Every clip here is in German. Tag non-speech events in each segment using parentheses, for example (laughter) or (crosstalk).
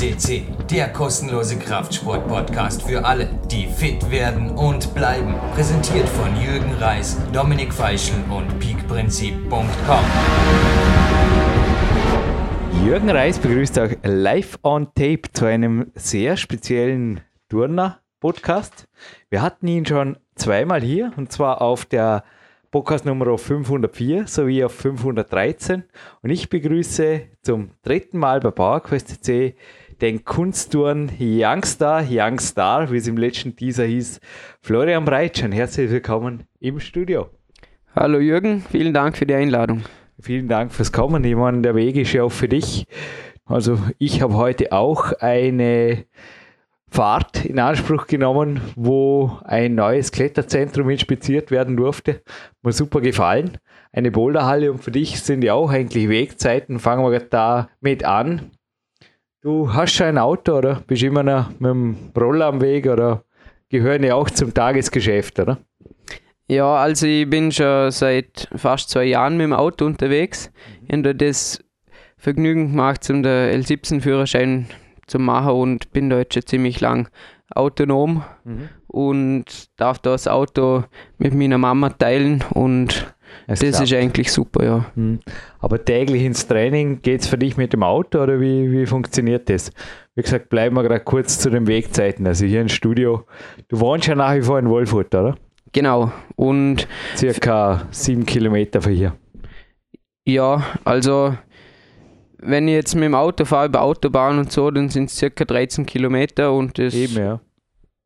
FCC, der kostenlose Kraftsport-Podcast für alle, die fit werden und bleiben. Präsentiert von Jürgen Reis, Dominik Feischl und peakprinzip.com. Jürgen Reis begrüßt euch live on tape zu einem sehr speziellen Turner-Podcast. Wir hatten ihn schon zweimal hier und zwar auf der Podcast Nummer 504 sowie auf 513. Und ich begrüße zum dritten Mal bei PowerQuest C den Kunsttouren Youngstar, Youngstar, wie es im letzten Teaser hieß, Florian Breitschein. Herzlich willkommen im Studio. Hallo Jürgen, vielen Dank für die Einladung. Vielen Dank fürs Kommen. Ich meine, der Weg ist ja auch für dich. Also ich habe heute auch eine Fahrt in Anspruch genommen, wo ein neues Kletterzentrum inspiziert werden durfte. Mir super gefallen. Eine Boulderhalle und für dich sind ja auch eigentlich Wegzeiten. Fangen wir da mit an. Du hast schon ein Auto oder bist immer noch mit dem Roller am Weg oder gehören ja auch zum Tagesgeschäft, oder? Ja, also ich bin schon seit fast zwei Jahren mit dem Auto unterwegs. Ich habe das Vergnügen gemacht, um den L17-Führerschein zu machen und bin da jetzt schon ziemlich lang autonom mhm. und darf das Auto mit meiner Mama teilen und das klappt. ist eigentlich super, ja. Mhm. Aber täglich ins Training geht es für dich mit dem Auto oder wie, wie funktioniert das? Wie gesagt, bleiben wir gerade kurz zu den Wegzeiten. Also hier im Studio, du wohnst ja nach wie vor in Wolfurt, oder? Genau. Und circa sieben Kilometer von hier. Ja, also wenn ich jetzt mit dem Auto fahre über Autobahn und so, dann sind es circa 13 Kilometer und das Eben, ja.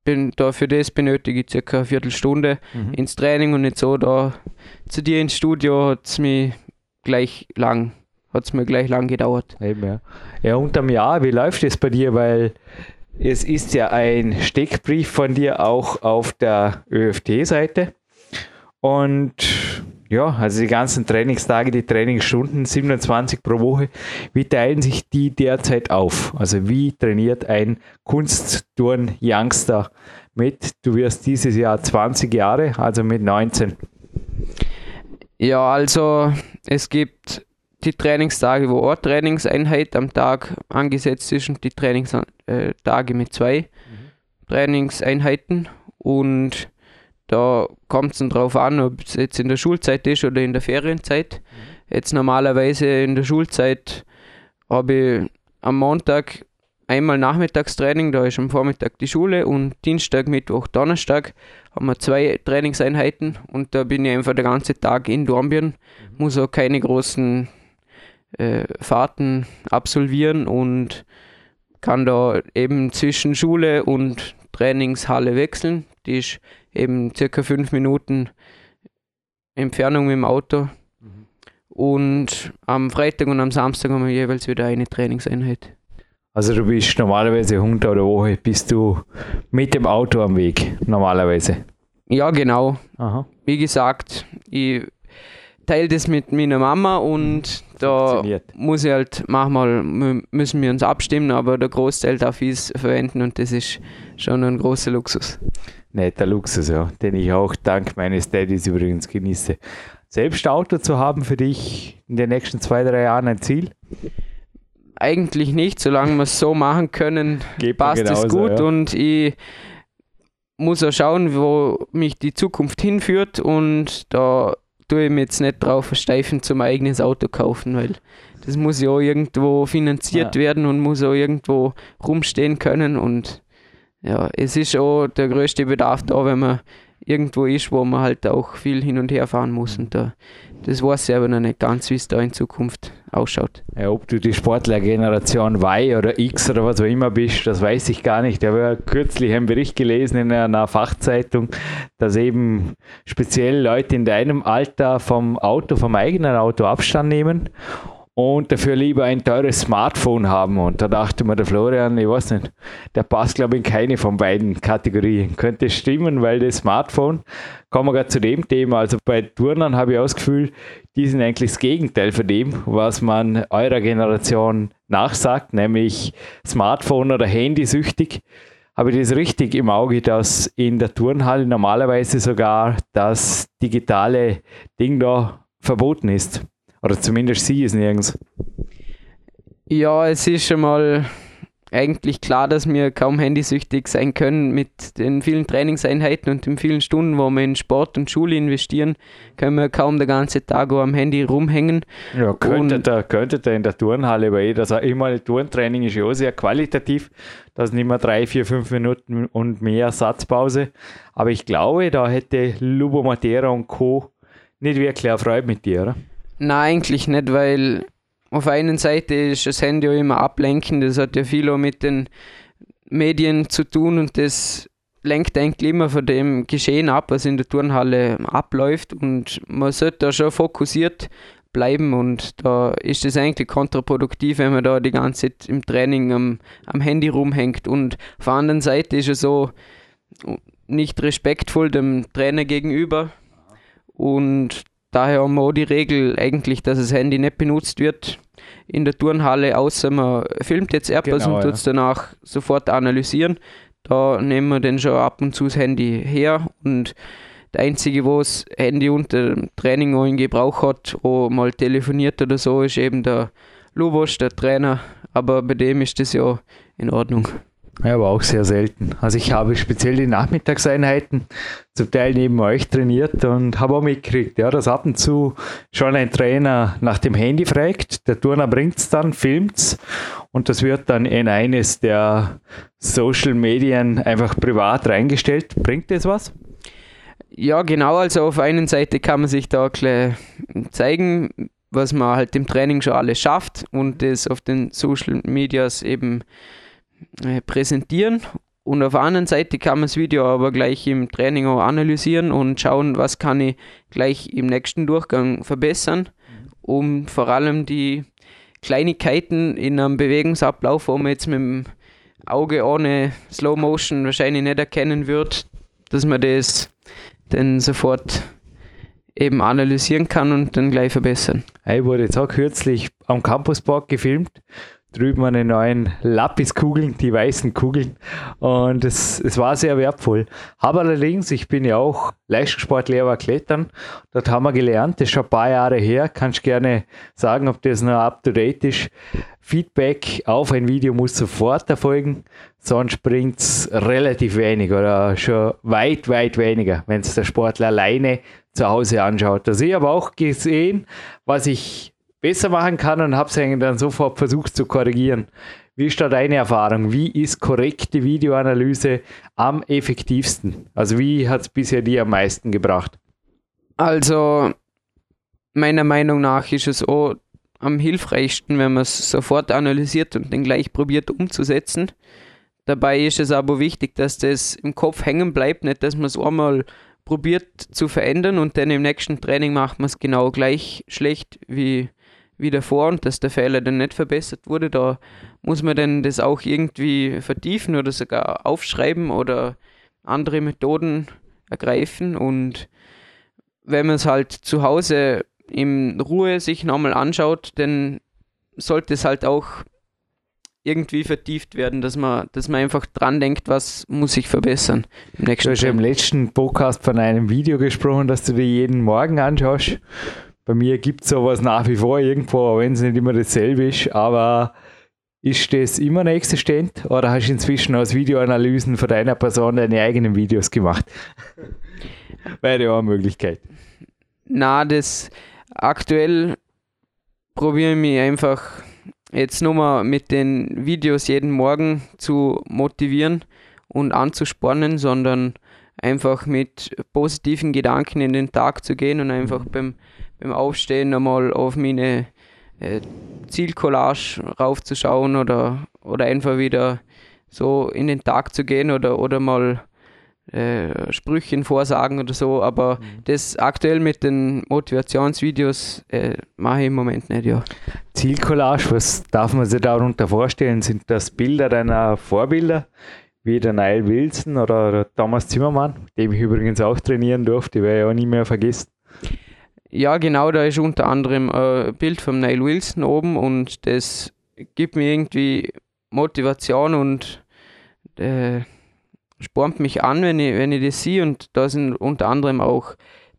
Bin, da für das benötige ich circa eine Viertelstunde mhm. ins Training und nicht so da zu dir ins Studio hat es mir gleich lang hat es mir gleich lang gedauert. Eben, ja. ja, unterm Jahr, wie läuft es bei dir? Weil es ist ja ein Steckbrief von dir auch auf der ÖFT-Seite. Und ja, also die ganzen Trainingstage, die Trainingsstunden, 27 pro Woche, wie teilen sich die derzeit auf? Also wie trainiert ein Kunstturn-Youngster mit? Du wirst dieses Jahr 20 Jahre, also mit 19. Ja, also es gibt die Trainingstage, wo eine Trainingseinheit am Tag angesetzt ist und die Trainingstage mit zwei mhm. Trainingseinheiten und da kommt es dann drauf an, ob es jetzt in der Schulzeit ist oder in der Ferienzeit. Mhm. Jetzt normalerweise in der Schulzeit habe ich am Montag einmal Nachmittagstraining, da ist am Vormittag die Schule und Dienstag, Mittwoch, Donnerstag haben wir zwei Trainingseinheiten und da bin ich einfach den ganzen Tag in Dornbirn, mhm. muss auch keine großen äh, Fahrten absolvieren und kann da eben zwischen Schule und Trainingshalle wechseln. Die ist eben circa fünf Minuten Entfernung mit dem Auto. Mhm. Und am Freitag und am Samstag haben wir jeweils wieder eine Trainingseinheit. Also du bist normalerweise 100 oder Woche, bist du mit dem Auto am Weg, normalerweise? Ja, genau. Aha. Wie gesagt, ich teile das mit meiner Mama und da muss ich halt manchmal müssen wir uns abstimmen, aber der Großteil darf ich es verwenden und das ist schon ein großer Luxus. Netter Luxus, ja, den ich auch dank meines Daddys übrigens genieße. Selbst Auto zu haben für dich in den nächsten zwei, drei Jahren ein Ziel? Eigentlich nicht, solange wir es so machen können, Geht passt es gut ja. und ich muss auch schauen, wo mich die Zukunft hinführt und da tue ich mich jetzt nicht drauf versteifen, zum eigenes Auto kaufen, weil das muss ja auch irgendwo finanziert ja. werden und muss auch irgendwo rumstehen können und ja, es ist auch der größte Bedarf da, wenn man irgendwo ist, wo man halt auch viel hin und her fahren muss und da, das weiß ich aber noch nicht ganz, wie es da in Zukunft ausschaut. Ja, ob du die Sportlergeneration Y oder X oder was auch immer bist, das weiß ich gar nicht. Ich habe ja kürzlich einen Bericht gelesen in einer Fachzeitung, dass eben speziell Leute in deinem Alter vom Auto, vom eigenen Auto Abstand nehmen und dafür lieber ein teures Smartphone haben. Und da dachte mir der Florian, ich weiß nicht, der passt glaube ich in keine von beiden Kategorien. Könnte stimmen, weil das Smartphone, kommen wir gerade zu dem Thema, also bei Turnern habe ich auch das Gefühl, die sind eigentlich das Gegenteil von dem, was man eurer Generation nachsagt, nämlich Smartphone oder Handysüchtig. Habe ich das richtig im Auge, dass in der Turnhalle normalerweise sogar das digitale Ding da verboten ist? Oder zumindest sie ist nirgends. Ja, es ist schon mal eigentlich klar, dass wir kaum handysüchtig sein können mit den vielen Trainingseinheiten und den vielen Stunden, wo wir in Sport und Schule investieren, können wir kaum den ganzen Tag am Handy rumhängen. Ja, könnte da, könnte da in der Turnhalle, weil das immer Turntraining ist ja auch sehr qualitativ. Das sind immer drei, vier, fünf Minuten und mehr Satzpause. Aber ich glaube, da hätte Lubo Matera und Co. nicht wirklich erfreut mit dir, oder? Nein, eigentlich nicht, weil auf einer Seite ist das Handy auch immer ablenkend, das hat ja viel auch mit den Medien zu tun und das lenkt eigentlich immer von dem Geschehen ab, was in der Turnhalle abläuft. Und man sollte da schon fokussiert bleiben und da ist es eigentlich kontraproduktiv, wenn man da die ganze Zeit im Training am, am Handy rumhängt. Und auf der anderen Seite ist es so nicht respektvoll dem Trainer gegenüber. Und daher haben wir auch die Regel eigentlich, dass das Handy nicht benutzt wird in der Turnhalle, außer man filmt jetzt etwas genau, und tut es ja. danach sofort analysieren. Da nehmen wir dann schon ab und zu das Handy her und der Einzige, wo das Handy unter dem Training auch in Gebrauch hat, wo mal telefoniert oder so, ist eben der Lubos, der Trainer. Aber bei dem ist das ja in Ordnung. Ja, aber auch sehr selten. Also ich habe speziell die Nachmittagseinheiten zum Teil neben euch trainiert und habe auch mitgekriegt, ja, dass ab und zu schon ein Trainer nach dem Handy fragt, der Turner bringt es dann, filmt es und das wird dann in eines der Social Medien einfach privat reingestellt. Bringt das was? Ja, genau. Also auf einer Seite kann man sich da ein zeigen, was man halt im Training schon alles schafft und das auf den Social Medias eben präsentieren. Und auf der anderen Seite kann man das Video aber gleich im Training auch analysieren und schauen, was kann ich gleich im nächsten Durchgang verbessern, um vor allem die Kleinigkeiten in einem Bewegungsablauf, wo man jetzt mit dem Auge ohne Slow Motion wahrscheinlich nicht erkennen wird, dass man das dann sofort eben analysieren kann und dann gleich verbessern. Ich wurde jetzt auch kürzlich am Campuspark gefilmt drüben meine neuen Lapiskugeln, die weißen Kugeln. Und es, es war sehr wertvoll. Aber allerdings, ich bin ja auch Leistungssportlehrer Klettern. Dort haben wir gelernt, das ist schon ein paar Jahre her. Kannst gerne sagen, ob das noch up to date ist. Feedback auf ein Video muss sofort erfolgen, sonst bringt es relativ wenig oder schon weit, weit weniger, wenn es der Sportler alleine zu Hause anschaut. Also ich habe auch gesehen, was ich besser machen kann und habe es dann sofort versucht zu korrigieren. Wie ist da deine Erfahrung? Wie ist korrekte Videoanalyse am effektivsten? Also wie hat es bisher dir am meisten gebracht? Also meiner Meinung nach ist es auch am hilfreichsten, wenn man es sofort analysiert und dann gleich probiert umzusetzen. Dabei ist es aber wichtig, dass das im Kopf hängen bleibt, nicht dass man es einmal probiert zu verändern und dann im nächsten Training macht man es genau gleich schlecht wie wie davor und dass der Fehler dann nicht verbessert wurde. Da muss man dann das auch irgendwie vertiefen oder sogar aufschreiben oder andere Methoden ergreifen. Und wenn man es halt zu Hause in Ruhe sich nochmal anschaut, dann sollte es halt auch irgendwie vertieft werden, dass man, dass man einfach dran denkt, was muss ich verbessern im nächsten Du hast ja im letzten Podcast von einem Video gesprochen, das du dir jeden Morgen anschaust bei mir gibt es sowas nach wie vor irgendwo, wenn es nicht immer dasselbe ist, aber ist das immer noch existent oder hast du inzwischen aus Videoanalysen von deiner Person deine eigenen Videos gemacht? (laughs) Wäre ja auch eine Möglichkeit. Na, das aktuell probiere ich mich einfach jetzt nur mal mit den Videos jeden Morgen zu motivieren und anzuspornen, sondern einfach mit positiven Gedanken in den Tag zu gehen und einfach beim beim Aufstehen nochmal auf meine äh, Zielcollage raufzuschauen oder, oder einfach wieder so in den Tag zu gehen oder, oder mal äh, Sprüchen vorsagen oder so, aber mhm. das aktuell mit den Motivationsvideos äh, mache ich im Moment nicht, ja. Zielcollage, was darf man sich darunter vorstellen? Sind das Bilder deiner Vorbilder, wie der Nile Wilson oder der Thomas Zimmermann, dem ich übrigens auch trainieren durfte, werde ich auch nie mehr vergessen? Ja, genau, da ist unter anderem ein Bild von Neil Wilson oben und das gibt mir irgendwie Motivation und äh, spornt mich an, wenn ich, wenn ich das sehe. Und da sind unter anderem auch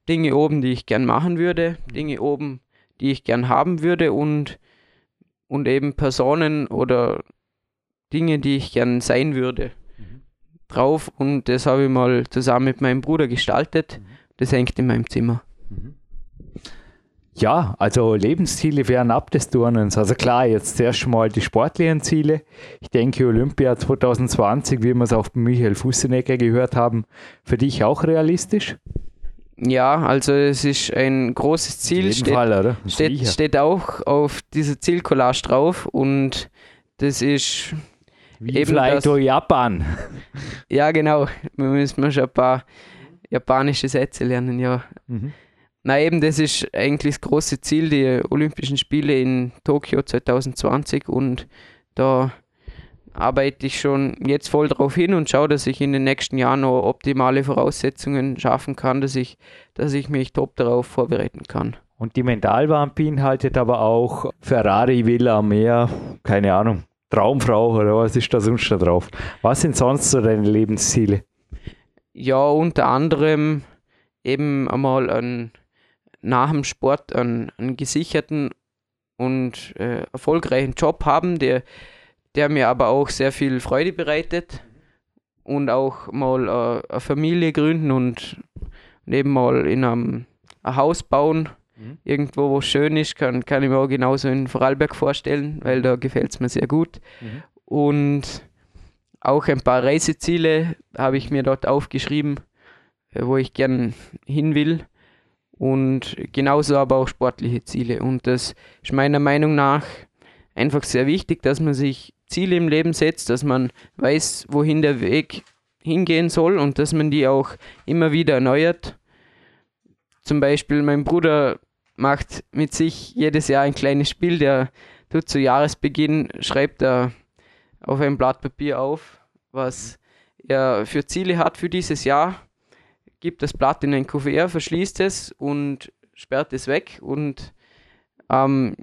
Dinge oben, die ich gern machen würde, Dinge oben, die ich gern haben würde und, und eben Personen oder Dinge, die ich gern sein würde, mhm. drauf und das habe ich mal zusammen mit meinem Bruder gestaltet. Mhm. Das hängt in meinem Zimmer. Mhm. Ja, also Lebensziele wären ab des Turnens. Also klar, jetzt zuerst mal die sportlichen Ziele. Ich denke, Olympia 2020, wie wir es auch bei Michael Fussenegger gehört haben, für dich auch realistisch? Ja, also es ist ein großes Ziel. Steht, Fall, steht, steht, auch auf dieser Zielcollage drauf und das ist wie eben vielleicht das, Japan. Ja, genau. Wir müssen schon ein paar japanische Sätze lernen, ja. Mhm. Na eben, das ist eigentlich das große Ziel, die Olympischen Spiele in Tokio 2020 und da arbeite ich schon jetzt voll drauf hin und schaue, dass ich in den nächsten Jahren noch optimale Voraussetzungen schaffen kann, dass ich, dass ich mich top darauf vorbereiten kann. Und die Mentalwand beinhaltet aber auch Ferrari, Villa, Meer, keine Ahnung, Traumfrau oder was ist da sonst da drauf? Was sind sonst so deine Lebensziele? Ja, unter anderem eben einmal ein nach dem Sport einen, einen gesicherten und äh, erfolgreichen Job haben, der, der mir aber auch sehr viel Freude bereitet und auch mal äh, eine Familie gründen und neben mal in einem ein Haus bauen, mhm. irgendwo, wo es schön ist, kann, kann ich mir auch genauso in Vorarlberg vorstellen, weil da gefällt es mir sehr gut. Mhm. Und auch ein paar Reiseziele habe ich mir dort aufgeschrieben, äh, wo ich gern hin will und genauso aber auch sportliche Ziele. Und das ist meiner Meinung nach einfach sehr wichtig, dass man sich Ziele im Leben setzt, dass man weiß, wohin der Weg hingehen soll und dass man die auch immer wieder erneuert. Zum Beispiel mein Bruder macht mit sich jedes Jahr ein kleines Spiel, der tut zu Jahresbeginn, schreibt er auf ein Blatt Papier auf, was er für Ziele hat für dieses Jahr gibt das Blatt in ein Kuvert, verschließt es und sperrt es weg und am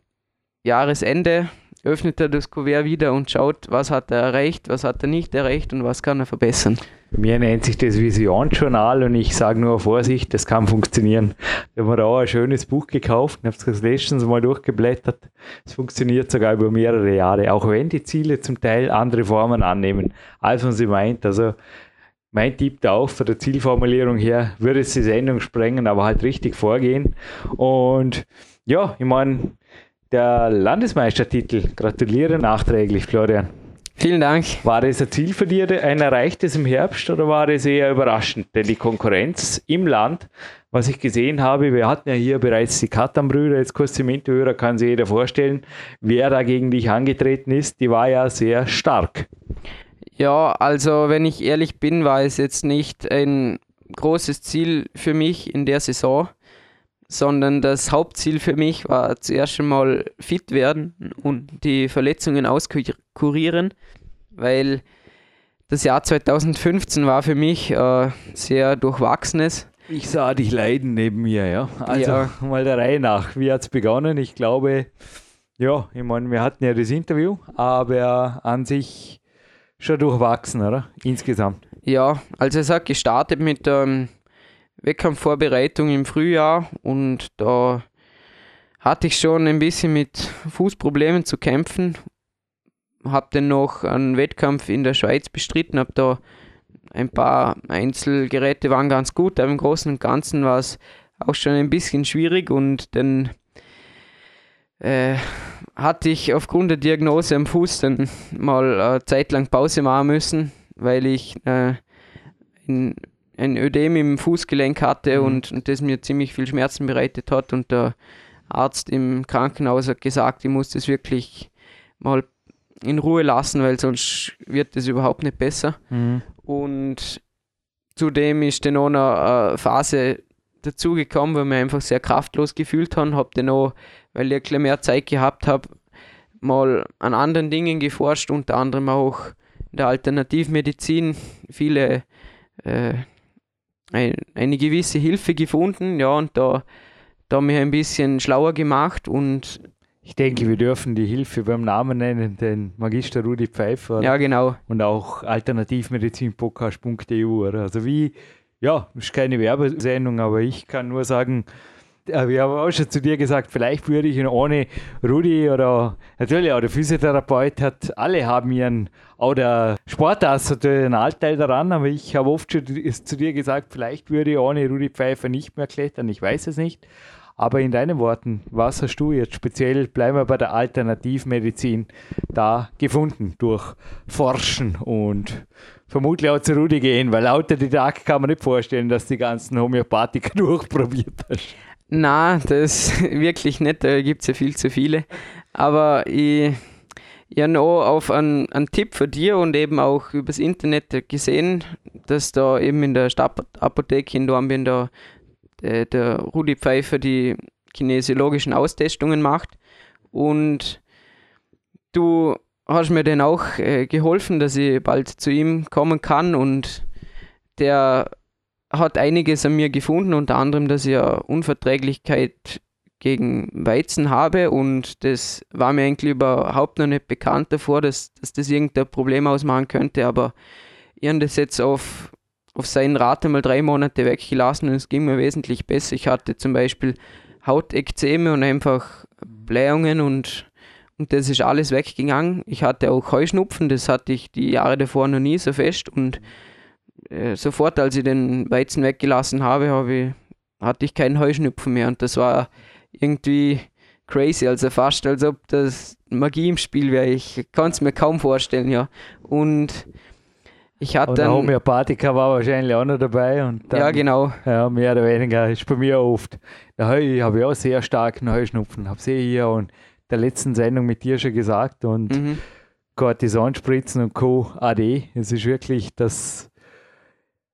Jahresende öffnet er das Kuvert wieder und schaut, was hat er erreicht, was hat er nicht erreicht und was kann er verbessern. Mir nennt sich das Visionsjournal und ich sage nur Vorsicht, das kann funktionieren. Ich habe mir auch ein schönes Buch gekauft und habe es letztens mal durchgeblättert. Es funktioniert sogar über mehrere Jahre, auch wenn die Ziele zum Teil andere Formen annehmen, als man sie meint. Also mein Tipp da auch von der Zielformulierung her, würde es die Sendung sprengen, aber halt richtig vorgehen. Und ja, ich meine, der Landesmeistertitel, gratuliere nachträglich, Florian. Vielen Dank. War das ein Ziel für dich, ein erreichtes im Herbst oder war das eher überraschend? Denn die Konkurrenz im Land, was ich gesehen habe, wir hatten ja hier bereits die Katam-Brüder, jetzt kurz im Interhörer kann sich jeder vorstellen, wer da gegen dich angetreten ist, die war ja sehr stark. Ja, also wenn ich ehrlich bin, war es jetzt nicht ein großes Ziel für mich in der Saison, sondern das Hauptziel für mich war zuerst einmal fit werden und die Verletzungen auskurieren, weil das Jahr 2015 war für mich äh, sehr durchwachsenes. Ich sah dich leiden neben mir, ja. Also ja. (laughs) mal der Reihe nach. Wie hat es begonnen? Ich glaube, ja, ich meine, wir hatten ja das Interview, aber an sich schon durchwachsen, oder? Insgesamt. Ja, also es hat gestartet mit der ähm, Wettkampfvorbereitung im Frühjahr und da hatte ich schon ein bisschen mit Fußproblemen zu kämpfen. Habe dann noch einen Wettkampf in der Schweiz bestritten, habe da ein paar Einzelgeräte waren ganz gut, aber im Großen und Ganzen war es auch schon ein bisschen schwierig und dann äh, hatte ich aufgrund der Diagnose am Fuß dann mal eine äh, Zeit lang Pause machen müssen, weil ich äh, ein, ein Ödem im Fußgelenk hatte mhm. und, und das mir ziemlich viel Schmerzen bereitet hat und der Arzt im Krankenhaus hat gesagt, ich muss das wirklich mal in Ruhe lassen, weil sonst wird das überhaupt nicht besser. Mhm. Und zudem ist dann noch eine Phase dazugekommen, wo ich mich einfach sehr kraftlos gefühlt habe, habe dann auch weil ich ein bisschen mehr Zeit gehabt habe, mal an anderen Dingen geforscht, unter anderem auch in der Alternativmedizin viele äh, ein, eine gewisse Hilfe gefunden, ja, und da, da mich ein bisschen schlauer gemacht und ich denke, wir dürfen die Hilfe beim Namen nennen, den Magister Rudi Pfeiffer. Ja, genau. Und auch alternativmedizinpodcast.eu. Also wie, ja, ist keine Werbesendung, aber ich kann nur sagen, wir haben auch schon zu dir gesagt, vielleicht würde ich ihn ohne Rudi oder natürlich auch der Physiotherapeut hat, alle haben ihren, auch der Sportarzt hat einen Anteil daran, aber ich habe oft schon zu dir gesagt, vielleicht würde ich ohne Rudi Pfeiffer nicht mehr klettern, ich weiß es nicht. Aber in deinen Worten, was hast du jetzt speziell, bleiben wir bei der Alternativmedizin, da gefunden durch Forschen und vermutlich auch zu Rudi gehen, weil lauter Didakt kann man nicht vorstellen, dass die ganzen Homöopathiker (laughs) durchprobiert hast. Na, das (laughs) wirklich nicht, da gibt es ja viel zu viele. Aber ich, habe noch auf einen, einen Tipp von dir und eben auch übers Internet gesehen, dass da eben in der Stadtapotheke in Dornbirn da der, der Rudi Pfeiffer die kinesiologischen Austestungen macht. Und du hast mir dann auch äh, geholfen, dass ich bald zu ihm kommen kann und der hat einiges an mir gefunden, unter anderem, dass ich eine Unverträglichkeit gegen Weizen habe und das war mir eigentlich überhaupt noch nicht bekannt davor, dass, dass das irgendein Problem ausmachen könnte, aber ich habe das jetzt auf, auf seinen Rat einmal drei Monate weggelassen und es ging mir wesentlich besser. Ich hatte zum Beispiel Hautekzeme und einfach Blähungen und, und das ist alles weggegangen. Ich hatte auch Heuschnupfen, das hatte ich die Jahre davor noch nie so fest und äh, sofort, als ich den Weizen weggelassen habe, habe ich, hatte ich keinen Heuschnupfen mehr. Und das war irgendwie crazy, also fast als ob das Magie im Spiel wäre. Ich kann es mir kaum vorstellen, ja. Und ich hatte. Und der Homöopathiker war wahrscheinlich auch noch dabei. Und dann, ja, genau. Ja, mehr oder weniger ist bei mir oft. Da habe ich auch sehr starken Heuschnupfen. Habe sie hier und der letzten Sendung mit dir schon gesagt. Und mhm. Und Co. AD. Es ist wirklich das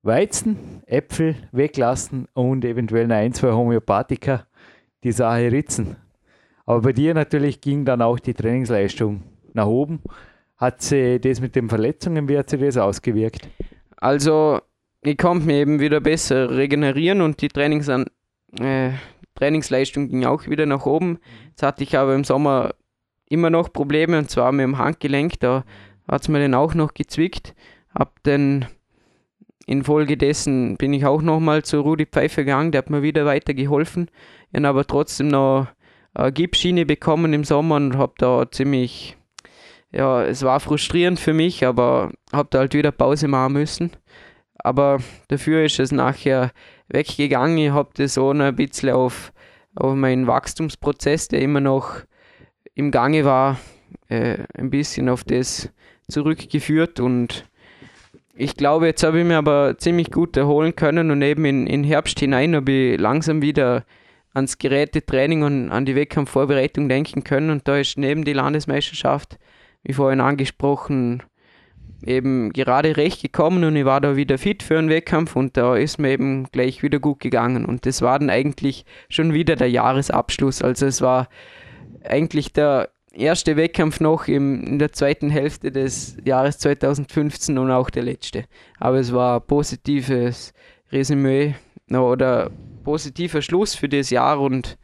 Weizen, Äpfel weglassen und eventuell noch ein, zwei Homöopathika die Sache ritzen. Aber bei dir natürlich ging dann auch die Trainingsleistung nach oben. Hat sie das mit den Verletzungen, wie hat sie das ausgewirkt? Also, ich konnte mir eben wieder besser regenerieren und die Trainings an, äh, Trainingsleistung ging auch wieder nach oben. Jetzt hatte ich aber im Sommer immer noch Probleme und zwar mit dem Handgelenk. Da hat es mir dann auch noch gezwickt. Hab dann Infolgedessen bin ich auch nochmal zu Rudi Pfeiffer gegangen, der hat mir wieder weitergeholfen. Ich habe aber trotzdem noch eine Gipsschiene bekommen im Sommer und habe da ziemlich, ja, es war frustrierend für mich, aber habe da halt wieder Pause machen müssen. Aber dafür ist es nachher weggegangen. Ich habe das auch noch ein bisschen auf, auf meinen Wachstumsprozess, der immer noch im Gange war, äh, ein bisschen auf das zurückgeführt und ich glaube, jetzt habe ich mir aber ziemlich gut erholen können und eben in, in Herbst hinein habe ich langsam wieder ans Gerätetraining und an die Wettkampfvorbereitung denken können. Und da ist neben die Landesmeisterschaft, wie vorhin angesprochen, eben gerade recht gekommen und ich war da wieder fit für einen Wettkampf und da ist mir eben gleich wieder gut gegangen. Und das war dann eigentlich schon wieder der Jahresabschluss. Also es war eigentlich der erste Wettkampf noch im, in der zweiten Hälfte des Jahres 2015 und auch der letzte. Aber es war positives Resümee oder positiver Schluss für das Jahr und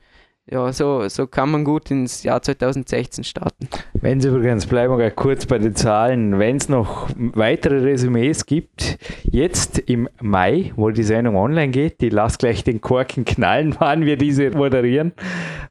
ja, so, so kann man gut ins Jahr 2016 starten. Wenn Sie übrigens, bleiben wir kurz bei den Zahlen, wenn es noch weitere Resümees gibt, jetzt im Mai, wo die Sendung online geht, die lass gleich den Korken knallen, (laughs) wann wir diese moderieren.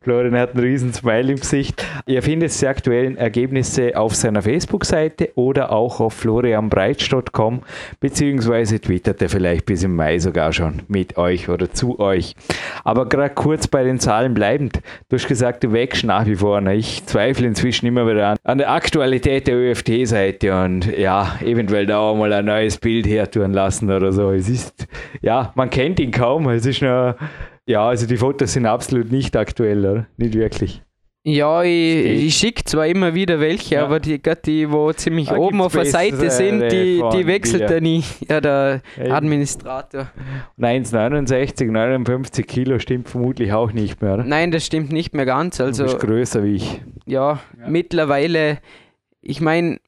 Florian hat einen riesen Smile im Gesicht. Ihr findet die aktuellen Ergebnisse auf seiner Facebook-Seite oder auch auf florianbreitsch.com, beziehungsweise twittert er vielleicht bis im Mai sogar schon mit euch oder zu euch. Aber gerade kurz bei den Zahlen bleiben bleibend. Du hast gesagt, du wächst nach wie vor. Ne? Ich zweifle inzwischen immer wieder an, an der Aktualität der ÖFT-Seite und ja, eventuell da auch mal ein neues Bild hertun lassen oder so. Es ist, ja, man kennt ihn kaum. Es ist nur, ja, also die Fotos sind absolut nicht aktuell, oder? Nicht wirklich. Ja, ich, ich schicke zwar immer wieder welche, ja. aber die, die wo ziemlich da oben auf der Seite sind, die, die wechselt er nie. Ja, der Eben. Administrator. Und 1,69, 59 Kilo stimmt vermutlich auch nicht mehr. Oder? Nein, das stimmt nicht mehr ganz. Also, du bist größer wie ich. Ja, ja. mittlerweile, ich meine,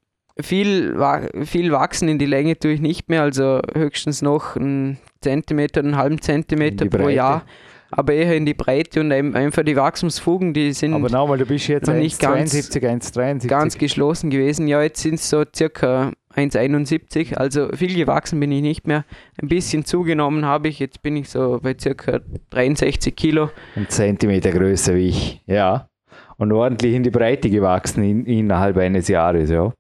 viel, viel wachsen in die Länge tue ich nicht mehr, also höchstens noch einen Zentimeter, einen halben Zentimeter pro Jahr aber eher in die Breite und einfach die Wachstumsfugen, die sind aber nochmal, du bist jetzt nicht 1, ganz, 1, ganz geschlossen gewesen. Ja, jetzt sind es so circa 1,71. Also viel gewachsen bin ich nicht mehr. Ein bisschen zugenommen habe ich. Jetzt bin ich so bei circa 63 Kilo. Ein Zentimeter größer wie ich, ja. Und ordentlich in die Breite gewachsen in, innerhalb eines Jahres, ja.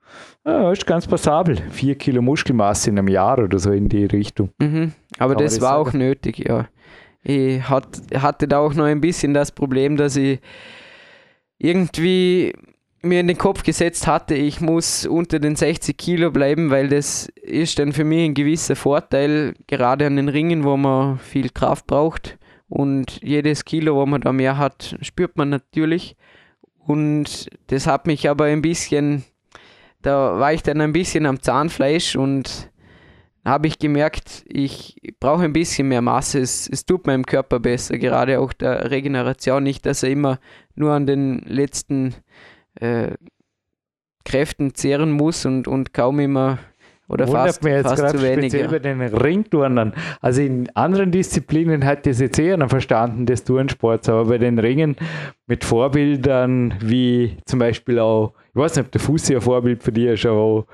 ja. Ist ganz passabel. Vier Kilo Muskelmasse in einem Jahr oder so in die Richtung. Mhm. Aber das, das war auch nötig, ja. Ich hat, hatte da auch noch ein bisschen das Problem, dass ich irgendwie mir in den Kopf gesetzt hatte, ich muss unter den 60 Kilo bleiben, weil das ist dann für mich ein gewisser Vorteil, gerade an den Ringen, wo man viel Kraft braucht. Und jedes Kilo, wo man da mehr hat, spürt man natürlich. Und das hat mich aber ein bisschen, da war ich dann ein bisschen am Zahnfleisch und habe ich gemerkt, ich brauche ein bisschen mehr Masse. Es, es tut meinem Körper besser, gerade auch der Regeneration. Nicht, dass er immer nur an den letzten äh, Kräften zehren muss und, und kaum immer oder Wundert fast, mir jetzt fast zu wenig. Speziell bei den Ringturnern. Also in anderen Disziplinen ich es jetzt eher verstanden des Turnsports, aber bei den Ringen mit Vorbildern wie zum Beispiel auch, ich weiß nicht, ob der Fuß ein Vorbild für dich ist, aber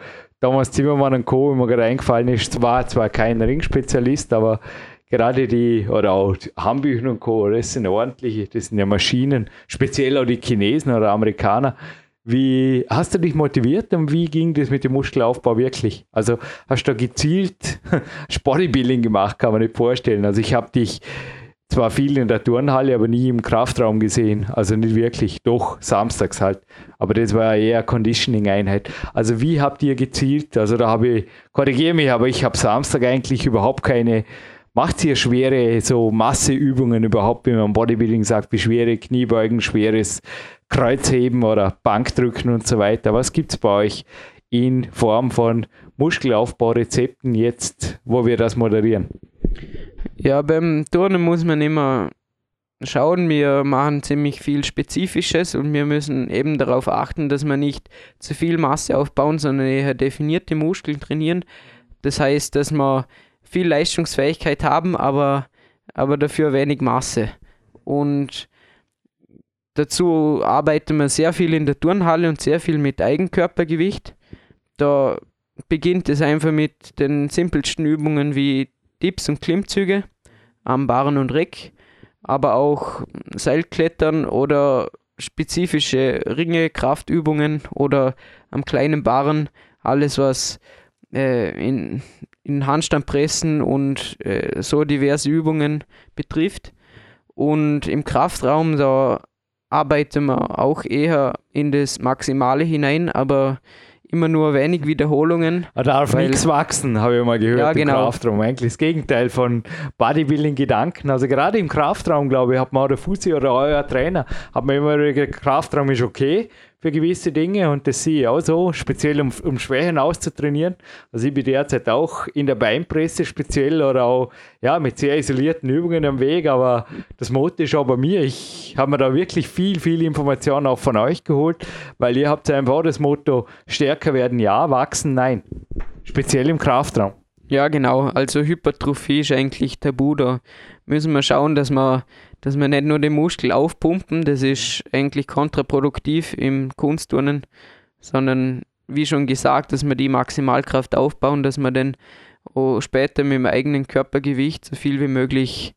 Thomas Zimmermann und Co., wie mir gerade eingefallen ist, war zwar kein Ringspezialist, aber gerade die, oder auch Hambüchen und Co., das sind ordentliche, das sind ja Maschinen, speziell auch die Chinesen oder Amerikaner. Wie hast du dich motiviert und wie ging das mit dem Muskelaufbau wirklich? Also hast du da gezielt (laughs) Bodybuilding gemacht, kann man nicht vorstellen. Also ich habe dich zwar viel in der Turnhalle, aber nie im Kraftraum gesehen. Also nicht wirklich, doch samstags halt. Aber das war eher Conditioning-Einheit. Also wie habt ihr gezielt? Also da habe ich, korrigiere mich, aber ich habe Samstag eigentlich überhaupt keine Macht ihr schwere so Masseübungen überhaupt, wenn man Bodybuilding sagt, wie schwere Kniebeugen, schweres Kreuzheben oder Bankdrücken und so weiter? Was gibt es bei euch in Form von Muskelaufbaurezepten jetzt, wo wir das moderieren? Ja, beim Turnen muss man immer schauen, wir machen ziemlich viel Spezifisches und wir müssen eben darauf achten, dass wir nicht zu viel Masse aufbauen, sondern eher definierte Muskeln trainieren. Das heißt, dass wir viel Leistungsfähigkeit haben, aber, aber dafür wenig Masse. Und dazu arbeiten wir sehr viel in der Turnhalle und sehr viel mit Eigenkörpergewicht. Da beginnt es einfach mit den simpelsten Übungen wie Dips und Klimmzüge am Barren und Reck, aber auch Seilklettern oder spezifische Ringe, Kraftübungen oder am kleinen Barren, alles was äh, in, in Handstandpressen und äh, so diverse Übungen betrifft. Und im Kraftraum, da arbeiten wir auch eher in das Maximale hinein, aber immer nur wenig Wiederholungen. Er darf nichts wachsen, habe ich mal gehört ja, genau. im Kraftraum. Eigentlich das Gegenteil von Bodybuilding-Gedanken. Also gerade im Kraftraum, glaube ich, hat man auch der Fussi oder euer Trainer, hat man immer gesagt, Kraftraum ist okay, für gewisse Dinge und das sehe ich auch so, speziell um, um Schwächen auszutrainieren. Also ich bin derzeit auch in der Beinpresse speziell oder auch ja, mit sehr isolierten Übungen am Weg, aber das Motto ist auch bei mir. Ich habe mir da wirklich viel, viel Informationen auch von euch geholt, weil ihr habt einfach das Motto, stärker werden ja, wachsen nein. Speziell im Kraftraum. Ja, genau. Also Hypertrophie ist eigentlich tabu. Da müssen wir schauen, dass wir dass wir nicht nur den Muskel aufpumpen, das ist eigentlich kontraproduktiv im Kunstturnen, sondern wie schon gesagt, dass wir die Maximalkraft aufbauen, dass wir dann später mit dem eigenen Körpergewicht so viel wie möglich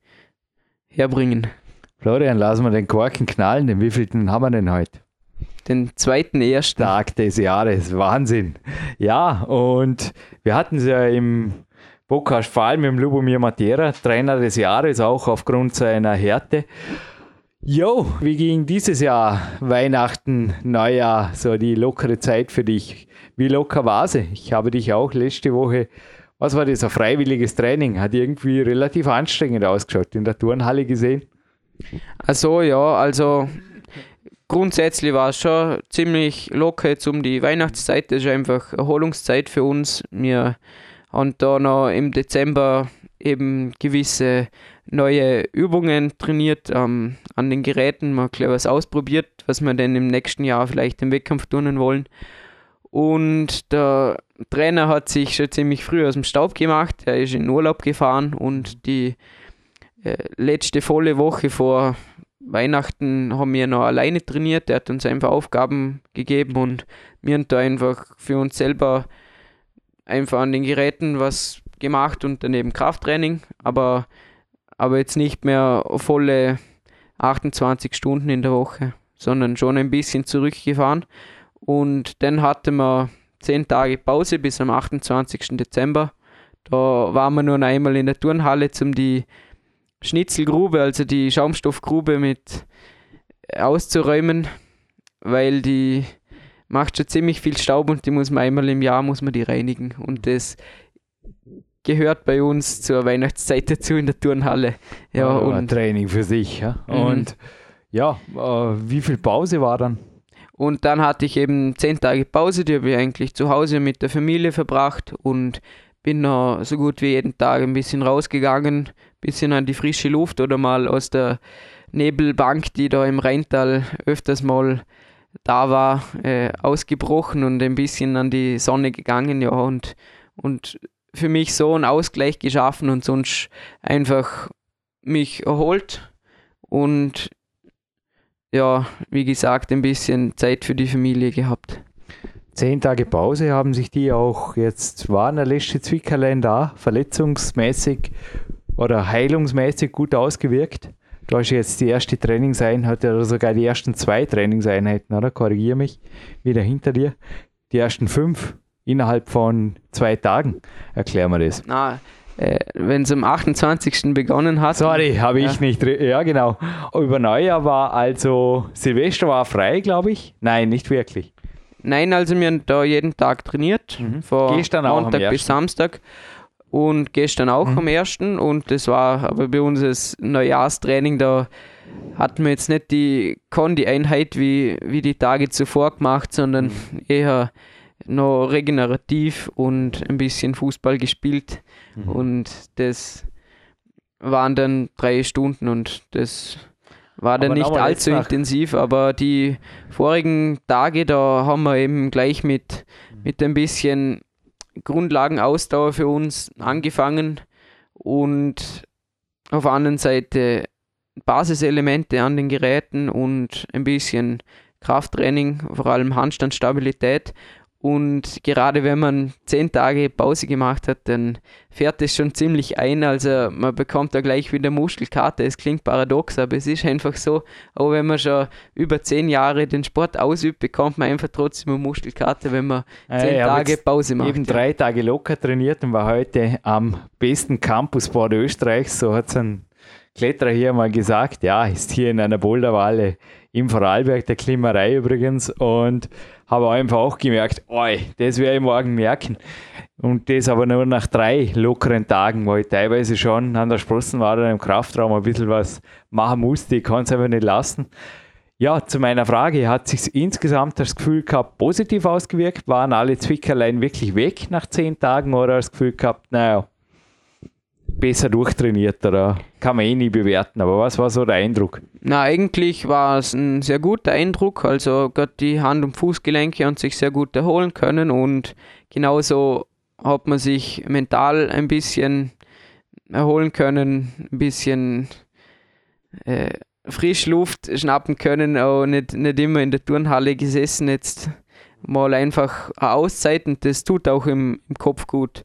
herbringen. Florian, lassen wir den Korken knallen. Den wievielten haben wir denn heute? Den zweiten ersten. Tag des Jahres. Wahnsinn. Ja, und wir hatten es ja im Podcast, vor allem mit Lubomir Matera, Trainer des Jahres, auch aufgrund seiner Härte. Jo, wie ging dieses Jahr Weihnachten, Neujahr, so die lockere Zeit für dich? Wie locker war sie? Ich habe dich auch letzte Woche, was war das, ein freiwilliges Training? Hat irgendwie relativ anstrengend ausgeschaut, in der Turnhalle gesehen? Also ja, also grundsätzlich war es schon ziemlich locker jetzt um die Weihnachtszeit. Das ist einfach Erholungszeit für uns. Wir und da noch im Dezember eben gewisse neue Übungen trainiert ähm, an den Geräten, mal klar was ausprobiert, was wir dann im nächsten Jahr vielleicht im Wettkampf turnen wollen. Und der Trainer hat sich schon ziemlich früh aus dem Staub gemacht. Er ist in Urlaub gefahren und die äh, letzte volle Woche vor Weihnachten haben wir noch alleine trainiert. Er hat uns einfach Aufgaben gegeben und wir haben da einfach für uns selber einfach an den Geräten was gemacht und daneben Krafttraining, aber, aber jetzt nicht mehr volle 28 Stunden in der Woche, sondern schon ein bisschen zurückgefahren. Und dann hatten wir 10 Tage Pause bis am 28. Dezember. Da waren wir nur einmal in der Turnhalle, um die Schnitzelgrube, also die Schaumstoffgrube mit auszuräumen, weil die macht schon ziemlich viel Staub und die muss man einmal im Jahr muss man die reinigen und das gehört bei uns zur Weihnachtszeit dazu in der Turnhalle. Ja, ja und Training für sich. Ja. Mhm. Und ja, äh, wie viel Pause war dann? Und dann hatte ich eben zehn Tage Pause, die habe ich eigentlich zu Hause mit der Familie verbracht und bin noch so gut wie jeden Tag ein bisschen rausgegangen, bisschen an die frische Luft oder mal aus der Nebelbank, die da im Rheintal öfters mal da war, äh, ausgebrochen und ein bisschen an die Sonne gegangen, ja, und, und für mich so einen Ausgleich geschaffen und sonst einfach mich erholt und ja, wie gesagt, ein bisschen Zeit für die Familie gehabt. Zehn Tage Pause haben sich die auch jetzt, waren der letzte Zwickerlein da, verletzungsmäßig oder heilungsmäßig gut ausgewirkt? Du hast jetzt die erste Trainingseinheit oder sogar die ersten zwei Trainingseinheiten, oder? Korrigiere mich, wieder hinter dir. Die ersten fünf innerhalb von zwei Tagen. Erklär mir das. Na, äh, wenn es am 28. begonnen hat. Sorry, habe ich ja. nicht. Ja, genau. Über Neujahr war also Silvester war frei, glaube ich. Nein, nicht wirklich. Nein, also wir haben da jeden Tag trainiert. Mhm. Von Montag bis Samstag und gestern auch mhm. am ersten und das war aber bei uns das Neujahrstraining, da hatten wir jetzt nicht die Kondi-Einheit wie, wie die Tage zuvor gemacht, sondern mhm. eher noch regenerativ und ein bisschen Fußball gespielt mhm. und das waren dann drei Stunden und das war dann aber nicht allzu intensiv, aber die vorigen Tage, da haben wir eben gleich mit, mhm. mit ein bisschen Grundlagenausdauer für uns angefangen und auf der anderen Seite Basiselemente an den Geräten und ein bisschen Krafttraining, vor allem Handstandstabilität und gerade wenn man zehn Tage Pause gemacht hat, dann fährt es schon ziemlich ein. Also man bekommt da gleich wieder Muskelkater. Es klingt paradox, aber es ist einfach so. Auch wenn man schon über zehn Jahre den Sport ausübt, bekommt man einfach trotzdem eine Muskelkater, wenn man zehn ja, Tage Pause macht. Eben drei Tage locker trainiert und war heute am besten Campus Österreichs. So hat es ein Kletterer hier mal gesagt. Ja, ist hier in einer Boulderwalle im Vorarlberg der Klimmerei übrigens und habe einfach auch gemerkt, oi, das werde ich morgen merken. Und das aber nur nach drei lockeren Tagen, wo ich teilweise schon an der Sprossenwade im Kraftraum ein bisschen was machen musste. Ich kann es einfach nicht lassen. Ja, zu meiner Frage, hat sich insgesamt das Gefühl gehabt, positiv ausgewirkt? Waren alle Zwickerlein wirklich weg nach zehn Tagen oder das Gefühl gehabt, naja, besser durchtrainiert oder kann man eh nie bewerten. Aber was war so der Eindruck? Na, eigentlich war es ein sehr guter Eindruck. Also gerade die Hand- und Fußgelenke haben sich sehr gut erholen können und genauso hat man sich mental ein bisschen erholen können, ein bisschen äh, Frischluft schnappen können, auch nicht, nicht immer in der Turnhalle gesessen, jetzt mal einfach eine Auszeit und das tut auch im, im Kopf gut.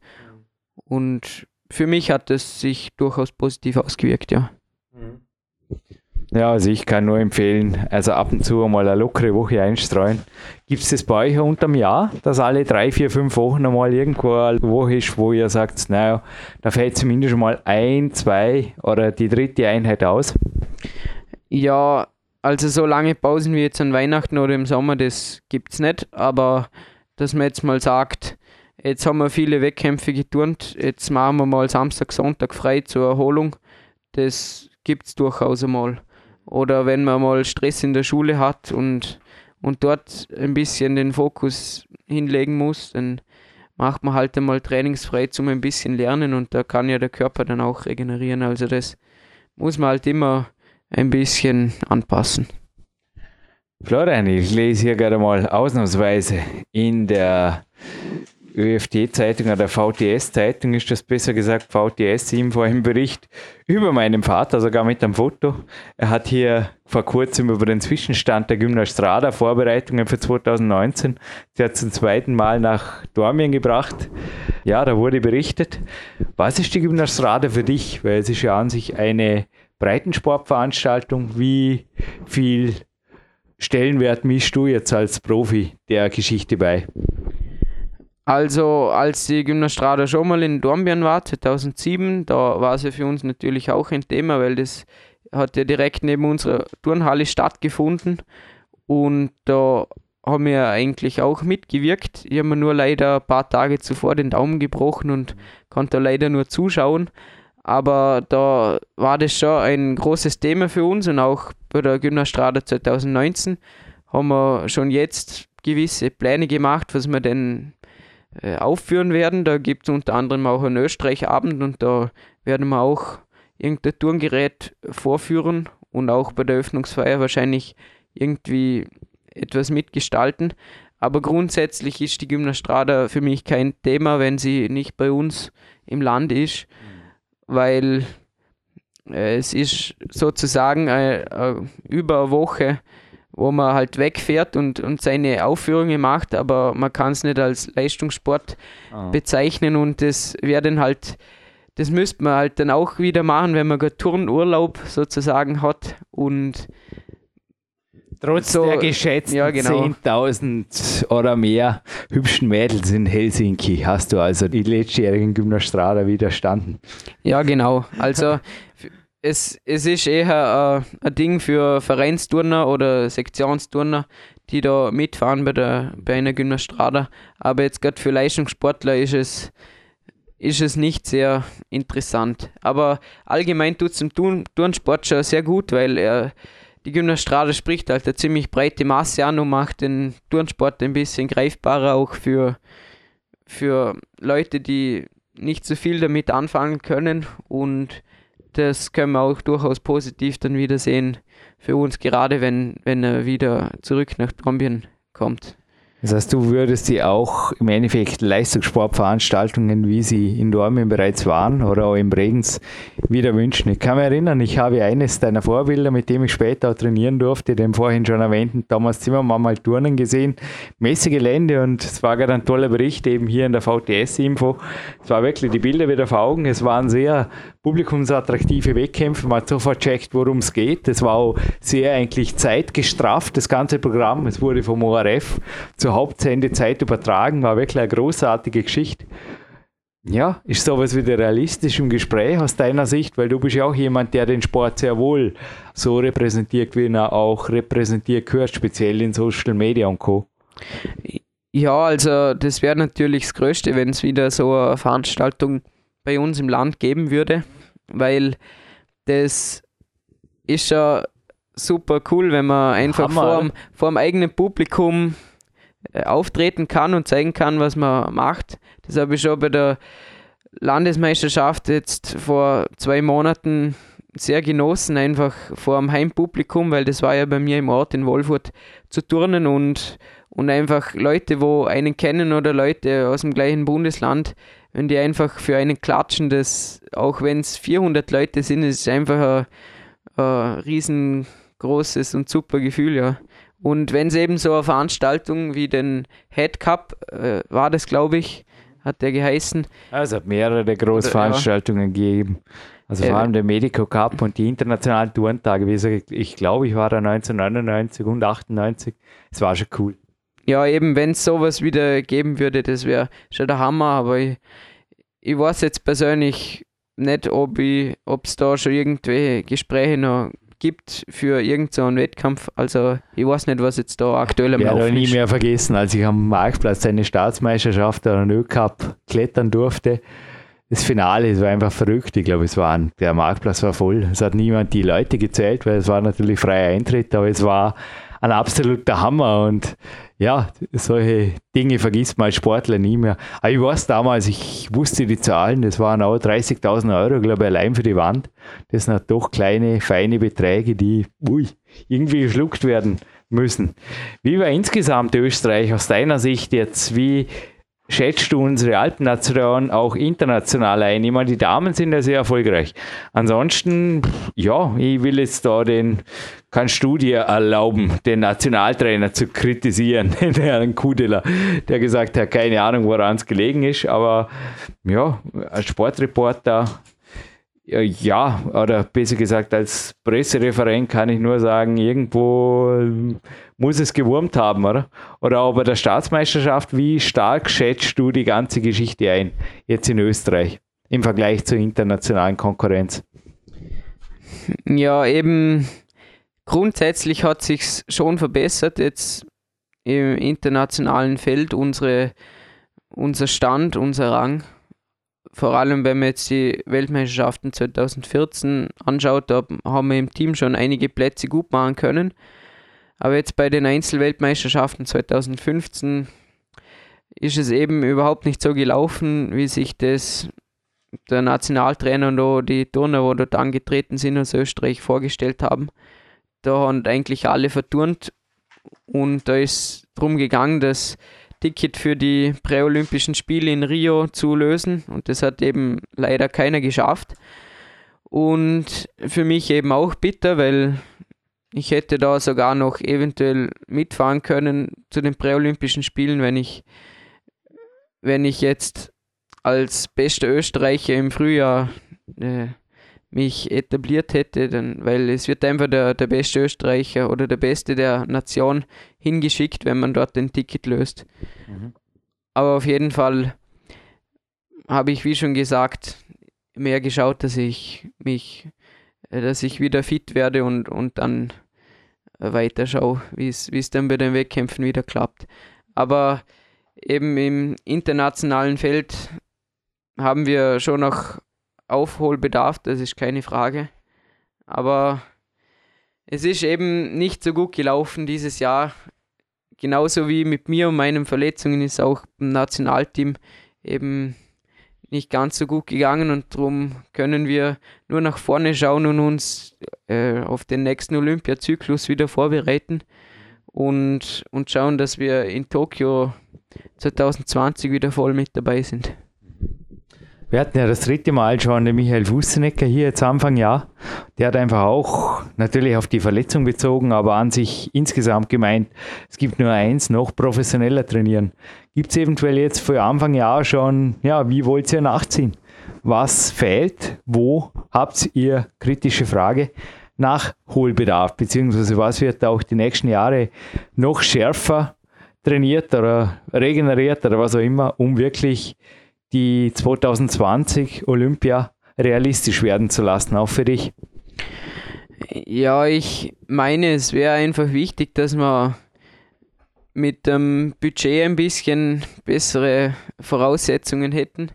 Und für mich hat es sich durchaus positiv ausgewirkt, ja. Mhm. Ja, also ich kann nur empfehlen, also ab und zu mal eine lockere Woche einstreuen. Gibt es das bei euch unterm Jahr, dass alle drei, vier, fünf Wochen einmal irgendwo eine Woche ist, wo ihr sagt, naja, da fällt zumindest mal ein, zwei oder die dritte Einheit aus? Ja, also so lange Pausen wie jetzt an Weihnachten oder im Sommer, das gibt es nicht, aber dass man jetzt mal sagt, Jetzt haben wir viele Wettkämpfe geturnt. Jetzt machen wir mal Samstag, Sonntag frei zur Erholung. Das gibt es durchaus einmal. Oder wenn man mal Stress in der Schule hat und, und dort ein bisschen den Fokus hinlegen muss, dann macht man halt einmal trainingsfrei zum ein bisschen lernen und da kann ja der Körper dann auch regenerieren. Also das muss man halt immer ein bisschen anpassen. Florian, ich lese hier gerade mal ausnahmsweise in der ÖFD-Zeitung oder VTS-Zeitung ist das besser gesagt VTS-Info im Bericht über meinen Vater, sogar mit einem Foto. Er hat hier vor kurzem über den Zwischenstand der Gymnastrada Vorbereitungen für 2019. Sie hat zum zweiten Mal nach Dormien gebracht. Ja, da wurde berichtet. Was ist die Gymnastrada für dich? Weil es ist ja an sich eine Breitensportveranstaltung. Wie viel Stellenwert mischst du jetzt als Profi der Geschichte bei? Also, als die Gymnastrada schon mal in Dornbirn war, 2007, da war sie für uns natürlich auch ein Thema, weil das hat ja direkt neben unserer Turnhalle stattgefunden und da haben wir eigentlich auch mitgewirkt. Ich habe mir nur leider ein paar Tage zuvor den Daumen gebrochen und konnte leider nur zuschauen. Aber da war das schon ein großes Thema für uns und auch bei der Gymnastrada 2019 haben wir schon jetzt gewisse Pläne gemacht, was wir denn äh, aufführen werden. Da gibt es unter anderem auch einen Österreich-Abend und da werden wir auch irgendein Turngerät vorführen und auch bei der Öffnungsfeier wahrscheinlich irgendwie etwas mitgestalten. Aber grundsätzlich ist die Gymnastrada für mich kein Thema, wenn sie nicht bei uns im Land ist, mhm. weil äh, es ist sozusagen äh, äh, über eine Woche, wo man halt wegfährt und, und seine Aufführungen macht, aber man kann es nicht als Leistungssport ah. bezeichnen und das wäre dann halt das müsste man halt dann auch wieder machen, wenn man gerade Turnurlaub sozusagen hat und Trotz so, der geschätzten ja, genau. 10.000 oder mehr hübschen Mädels in Helsinki hast du also die letztjährigen Gymnastrada widerstanden. Ja, genau. Also (laughs) es, es ist eher äh, ein Ding für Vereinsturner oder Sektionsturner, die da mitfahren bei, der, bei einer Gymnastrada. Aber jetzt gerade für Leistungssportler ist es ist es nicht sehr interessant. Aber allgemein tut es im Turn Turnsport schon sehr gut, weil er, die Gymnastrade spricht halt eine ziemlich breite Masse an und macht den Turnsport ein bisschen greifbarer auch für, für Leute, die nicht so viel damit anfangen können und das können wir auch durchaus positiv dann wieder sehen für uns, gerade wenn, wenn er wieder zurück nach Trombien kommt. Das heißt, du würdest sie auch im Endeffekt Leistungssportveranstaltungen, wie sie in Dormien bereits waren oder auch in Bregenz, wieder wünschen. Ich kann mich erinnern, ich habe eines deiner Vorbilder, mit dem ich später auch trainieren durfte, den vorhin schon erwähnten Thomas Zimmermann mal Turnen gesehen. Messegelände und es war gerade ein toller Bericht eben hier in der VTS-Info. Es war wirklich die Bilder wieder vor Augen. Es waren sehr publikumsattraktive Wettkämpfe. Man hat sofort checkt, worum es geht. Es war auch sehr eigentlich zeitgestrafft, das ganze Programm. Es wurde vom ORF zur Hauptsendezeit übertragen, war wirklich eine großartige Geschichte. Ja, ist sowas wieder realistisch im Gespräch aus deiner Sicht? Weil du bist ja auch jemand, der den Sport sehr wohl so repräsentiert, wie er auch repräsentiert gehört, speziell in Social Media und Co. Ja, also das wäre natürlich das Größte, wenn es wieder so eine Veranstaltung bei uns im Land geben würde, weil das ist ja super cool, wenn man einfach vor, vor dem eigenen Publikum auftreten kann und zeigen kann, was man macht. Das habe ich schon bei der Landesmeisterschaft jetzt vor zwei Monaten sehr genossen, einfach vor dem Heimpublikum, weil das war ja bei mir im Ort in Wolfurt zu turnen und, und einfach Leute, wo einen kennen oder Leute aus dem gleichen Bundesland, wenn die einfach für einen klatschen, das, auch wenn es 400 Leute sind, ist einfach ein, ein riesengroßes und super Gefühl, ja. Und wenn es eben so eine Veranstaltung wie den Head Cup äh, war das, glaube ich, hat der geheißen. Also hat mehrere Großveranstaltungen ja. gegeben. Also vor allem der Medico Cup und die internationalen Turntage. Wie gesagt, ich glaube, ich war da 1999 und 98. Es war schon cool ja, eben, wenn es sowas wieder geben würde, das wäre schon der Hammer, aber ich, ich weiß jetzt persönlich nicht, ob es da schon irgendwelche Gespräche noch gibt für irgendeinen so Wettkampf. Also ich weiß nicht, was jetzt da aktuell am Laufen ist. Ich nie mehr vergessen, als ich am Marktplatz eine Staatsmeisterschaft oder einen Ö-Cup klettern durfte. Das Finale, es war einfach verrückt. Ich glaube, es war ein, der Marktplatz war voll. Es hat niemand die Leute gezählt, weil es war natürlich freier Eintritt, aber es war ein absoluter Hammer und ja, solche Dinge vergisst man als Sportler nie mehr. Aber ich weiß damals, ich wusste die Zahlen, das waren auch 30.000 Euro, glaube ich, allein für die Wand. Das sind doch kleine, feine Beträge, die ui, irgendwie geschluckt werden müssen. Wie war insgesamt Österreich aus deiner Sicht jetzt? Wie schätzt du unsere Alpnation auch international ein? Ich meine, die Damen sind ja sehr erfolgreich. Ansonsten, ja, ich will jetzt da den, kannst du erlauben, den Nationaltrainer zu kritisieren, (laughs) den Herrn Kudela, der gesagt hat, keine Ahnung, woran es gelegen ist, aber ja, als Sportreporter ja, oder besser gesagt, als Pressereferent kann ich nur sagen, irgendwo muss es gewurmt haben, oder? Oder bei der Staatsmeisterschaft, wie stark schätzt du die ganze Geschichte ein, jetzt in Österreich, im Vergleich zur internationalen Konkurrenz? Ja, eben grundsätzlich hat sich schon verbessert jetzt im internationalen Feld unsere, unser Stand, unser Rang vor allem wenn man jetzt die Weltmeisterschaften 2014 anschaut, da haben wir im Team schon einige Plätze gut machen können. Aber jetzt bei den Einzelweltmeisterschaften 2015 ist es eben überhaupt nicht so gelaufen, wie sich das der Nationaltrainer und die Turner, die dort angetreten sind aus Österreich, vorgestellt haben. Da haben eigentlich alle verturnt und da ist darum gegangen, dass Ticket für die Präolympischen Spiele in Rio zu lösen und das hat eben leider keiner geschafft. Und für mich eben auch bitter, weil ich hätte da sogar noch eventuell mitfahren können zu den Präolympischen Spielen, wenn ich, wenn ich jetzt als bester Österreicher im Frühjahr äh, mich etabliert hätte, dann, weil es wird einfach der, der beste Österreicher oder der Beste der Nation hingeschickt, wenn man dort ein Ticket löst. Mhm. Aber auf jeden Fall habe ich, wie schon gesagt, mehr geschaut, dass ich mich, dass ich wieder fit werde und, und dann weiter schaue, wie es dann bei den Wettkämpfen wieder klappt. Aber eben im internationalen Feld haben wir schon noch Aufholbedarf, das ist keine Frage. Aber es ist eben nicht so gut gelaufen dieses Jahr. Genauso wie mit mir und meinen Verletzungen ist auch im Nationalteam eben nicht ganz so gut gegangen und darum können wir nur nach vorne schauen und uns äh, auf den nächsten Olympiazyklus wieder vorbereiten und, und schauen, dass wir in Tokio 2020 wieder voll mit dabei sind. Wir hatten ja das dritte Mal schon den Michael Fussenecker hier jetzt Anfang Jahr. Der hat einfach auch natürlich auf die Verletzung bezogen, aber an sich insgesamt gemeint, es gibt nur eins, noch professioneller trainieren. Gibt es eventuell jetzt für Anfang Jahr schon, ja, wie wollt ihr nachziehen? Was fehlt? Wo habt ihr kritische Frage? Nachholbedarf, beziehungsweise was wird auch die nächsten Jahre noch schärfer trainiert oder regeneriert oder was auch immer, um wirklich die 2020 Olympia realistisch werden zu lassen, auch für dich? Ja, ich meine, es wäre einfach wichtig, dass wir mit dem Budget ein bisschen bessere Voraussetzungen hätten,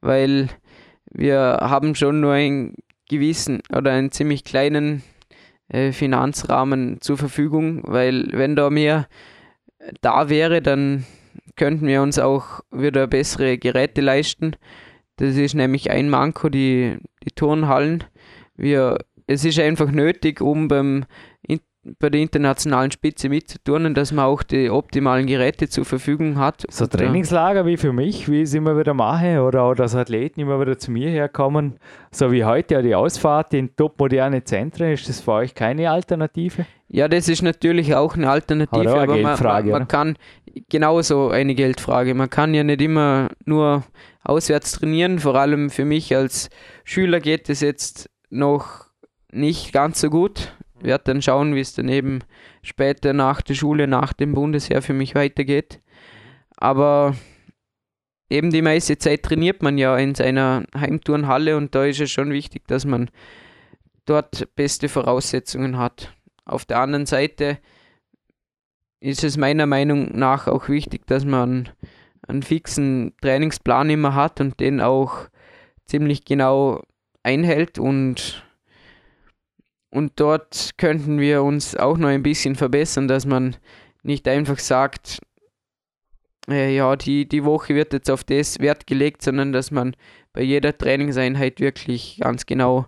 weil wir haben schon nur einen gewissen oder einen ziemlich kleinen äh, Finanzrahmen zur Verfügung, weil wenn da mehr da wäre, dann könnten wir uns auch wieder bessere Geräte leisten. Das ist nämlich ein Manko, die, die Turnhallen. Wir, es ist einfach nötig, um beim, bei der internationalen Spitze mitzuturnen, dass man auch die optimalen Geräte zur Verfügung hat. So Trainingslager wie für mich, wie ich es immer wieder mache, oder auch dass Athleten immer wieder zu mir herkommen, so wie heute ja die Ausfahrt in topmoderne Zentren, ist das für euch keine Alternative? Ja, das ist natürlich auch eine Alternative, aber man, man, man kann genauso eine Geldfrage. Man kann ja nicht immer nur auswärts trainieren. Vor allem für mich als Schüler geht es jetzt noch nicht ganz so gut. Ich werde dann schauen, wie es dann eben später nach der Schule, nach dem Bundesheer für mich weitergeht. Aber eben die meiste Zeit trainiert man ja in seiner Heimturnhalle und da ist es schon wichtig, dass man dort beste Voraussetzungen hat. Auf der anderen Seite ist es meiner Meinung nach auch wichtig, dass man einen fixen Trainingsplan immer hat und den auch ziemlich genau einhält und und dort könnten wir uns auch noch ein bisschen verbessern, dass man nicht einfach sagt, äh, ja, die, die Woche wird jetzt auf das Wert gelegt, sondern dass man bei jeder Trainingseinheit wirklich ganz genau